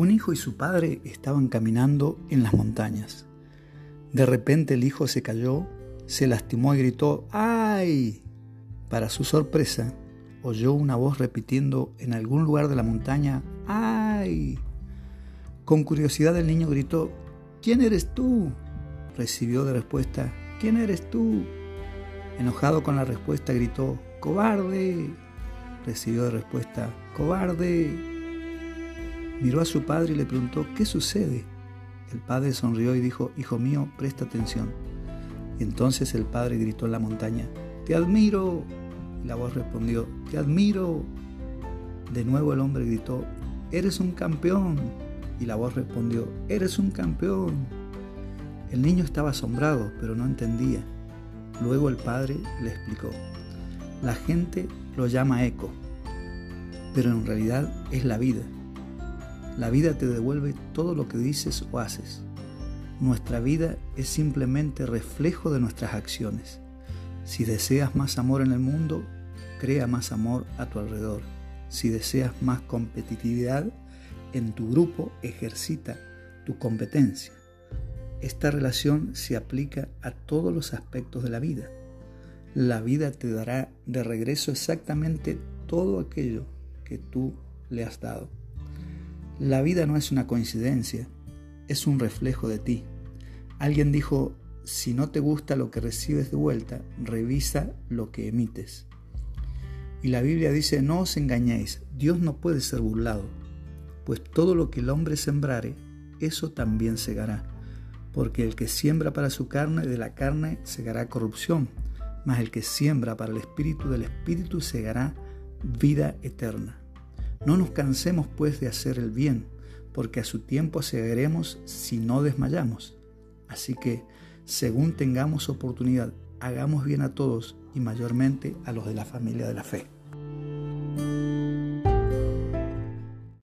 Un hijo y su padre estaban caminando en las montañas. De repente el hijo se cayó, se lastimó y gritó ¡Ay! Para su sorpresa, oyó una voz repitiendo en algún lugar de la montaña ¡Ay! Con curiosidad el niño gritó ¿Quién eres tú? Recibió de respuesta ¿Quién eres tú? Enojado con la respuesta gritó ¡Cobarde! Recibió de respuesta ¡Cobarde! Miró a su padre y le preguntó, ¿qué sucede? El padre sonrió y dijo, Hijo mío, presta atención. Entonces el padre gritó en la montaña, Te admiro. Y la voz respondió, Te admiro. De nuevo el hombre gritó, Eres un campeón. Y la voz respondió, Eres un campeón. El niño estaba asombrado, pero no entendía. Luego el padre le explicó, La gente lo llama eco, pero en realidad es la vida. La vida te devuelve todo lo que dices o haces. Nuestra vida es simplemente reflejo de nuestras acciones. Si deseas más amor en el mundo, crea más amor a tu alrededor. Si deseas más competitividad en tu grupo, ejercita tu competencia. Esta relación se aplica a todos los aspectos de la vida. La vida te dará de regreso exactamente todo aquello que tú le has dado. La vida no es una coincidencia, es un reflejo de ti. Alguien dijo, si no te gusta lo que recibes de vuelta, revisa lo que emites. Y la Biblia dice, no os engañéis, Dios no puede ser burlado, pues todo lo que el hombre sembrare, eso también segará. Porque el que siembra para su carne, de la carne segará corrupción, mas el que siembra para el espíritu, del espíritu segará vida eterna. No nos cansemos pues de hacer el bien, porque a su tiempo segaremos si no desmayamos. Así que, según tengamos oportunidad, hagamos bien a todos y mayormente a los de la familia de la fe.